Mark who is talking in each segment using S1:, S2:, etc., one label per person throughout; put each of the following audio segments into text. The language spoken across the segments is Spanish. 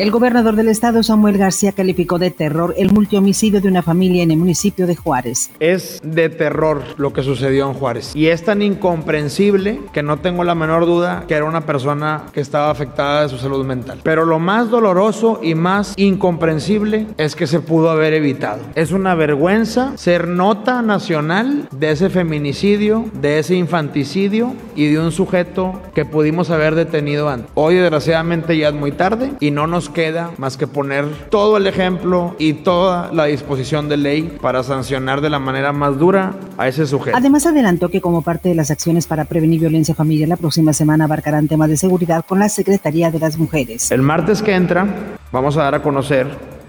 S1: El gobernador del estado, Samuel García, calificó de terror el multihomicidio de una familia en el municipio de Juárez.
S2: Es de terror lo que sucedió en Juárez. Y es tan incomprensible que no tengo la menor duda que era una persona que estaba afectada de su salud mental. Pero lo más doloroso y más incomprensible es que se pudo haber evitado. Es una vergüenza ser nota nacional de ese feminicidio, de ese infanticidio y de un sujeto que pudimos haber detenido antes. Hoy desgraciadamente ya es muy tarde y no nos queda más que poner todo el ejemplo y toda la disposición de ley para sancionar de la manera más dura a ese sujeto.
S1: Además adelantó que como parte de las acciones para prevenir violencia familiar la próxima semana abarcarán temas de seguridad con la Secretaría de las Mujeres.
S2: El martes que entra vamos a dar a conocer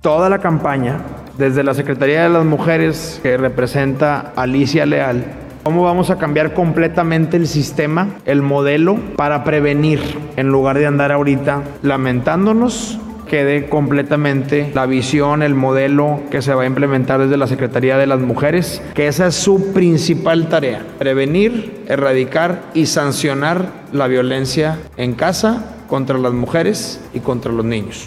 S2: toda la campaña desde la Secretaría de las Mujeres que representa Alicia Leal ¿Cómo vamos a cambiar completamente el sistema, el modelo, para prevenir en lugar de andar ahorita lamentándonos quede completamente la visión, el modelo que se va a implementar desde la Secretaría de las Mujeres, que esa es su principal tarea, prevenir, erradicar y sancionar la violencia en casa contra las mujeres y contra los niños.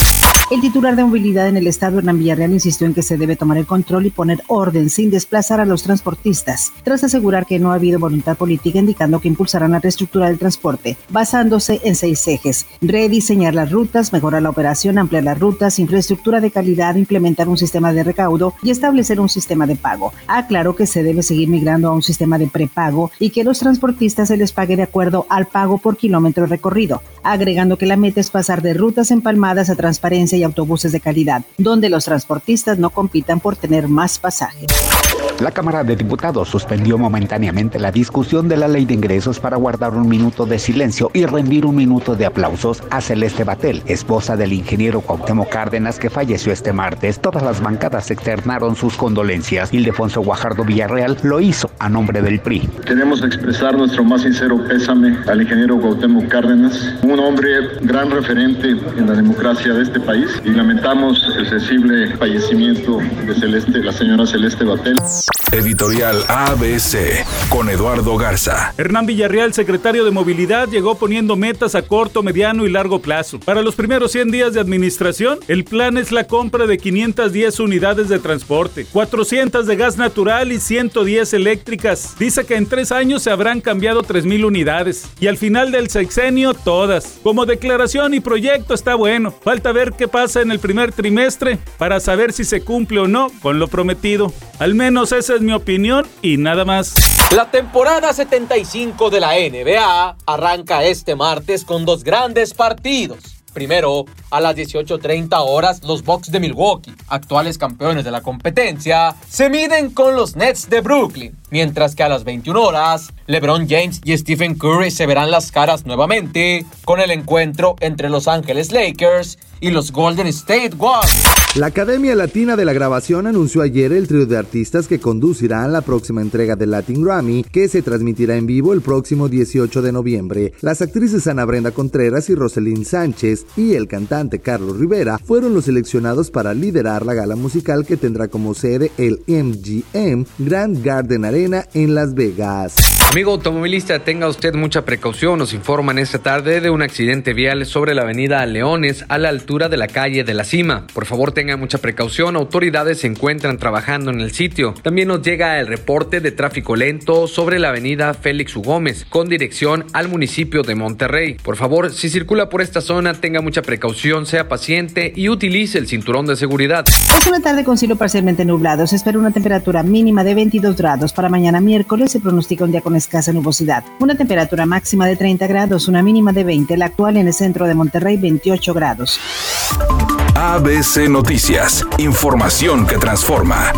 S1: El titular de movilidad en el estado, Hernán Villarreal, insistió en que se debe tomar el control y poner orden sin desplazar a los transportistas, tras asegurar que no ha habido voluntad política indicando que impulsarán la reestructura del transporte, basándose en seis ejes. Rediseñar las rutas, mejorar la operación, ampliar las rutas, infraestructura de calidad, implementar un sistema de recaudo y establecer un sistema de pago. Aclaró que se debe seguir migrando a un sistema de prepago y que los transportistas se les pague de acuerdo al pago por kilómetro recorrido, agregando que la meta es pasar de rutas empalmadas a transparencia y autobuses de calidad, donde los transportistas no compitan por tener más pasajes.
S3: La Cámara de Diputados suspendió momentáneamente la discusión de la ley de ingresos para guardar un minuto de silencio y rendir un minuto de aplausos a Celeste Batel, esposa del ingeniero Cuauhtémoc Cárdenas que falleció este martes. Todas las bancadas externaron sus condolencias. Ildefonso Guajardo Villarreal lo hizo a nombre del PRI.
S4: Queremos expresar nuestro más sincero pésame al ingeniero Cuauhtémoc Cárdenas, un hombre gran referente en la democracia de este país y lamentamos el sensible fallecimiento de Celeste, la señora Celeste Batel.
S5: Editorial ABC con Eduardo Garza.
S6: Hernán Villarreal, secretario de Movilidad, llegó poniendo metas a corto, mediano y largo plazo. Para los primeros 100 días de administración, el plan es la compra de 510 unidades de transporte, 400 de gas natural y 110 eléctricas. Dice que en tres años se habrán cambiado 3.000 unidades y al final del sexenio todas. Como declaración y proyecto está bueno. Falta ver qué pasa en el primer trimestre para saber si se cumple o no con lo prometido. Al menos esa es mi opinión y nada más.
S7: La temporada 75 de la NBA arranca este martes con dos grandes partidos. Primero, a las 18.30 horas, los Bucks de Milwaukee, actuales campeones de la competencia, se miden con los Nets de Brooklyn. Mientras que a las 21 horas, LeBron James y Stephen Curry se verán las caras nuevamente con el encuentro entre Los Ángeles Lakers y los Golden State Warriors.
S8: La Academia Latina de la Grabación anunció ayer el trío de artistas que conducirán la próxima entrega del Latin Grammy, que se transmitirá en vivo el próximo 18 de noviembre. Las actrices Ana Brenda Contreras y Roselyn Sánchez y el cantante Carlos Rivera fueron los seleccionados para liderar la gala musical que tendrá como sede el MGM Grand Garden Arena en Las Vegas.
S9: Amigo automovilista, tenga usted mucha precaución. Nos informan esta tarde de un accidente vial sobre la avenida Leones a la altura de la calle de la Cima. Por favor, tenga mucha precaución. Autoridades se encuentran trabajando en el sitio. También nos llega el reporte de tráfico lento sobre la avenida Félix U. Gómez con dirección al municipio de Monterrey. Por favor, si circula por esta zona, tenga mucha precaución, sea paciente y utilice el cinturón de seguridad.
S1: Es una tarde con cielo parcialmente nublado. Se espera una temperatura mínima de 22 grados. Para mañana miércoles se pronostica un día con escasa nubosidad. Una temperatura máxima de 30 grados, una mínima de 20. La actual en el centro de Monterrey, 28 grados.
S5: ABC Noticias. Información que transforma.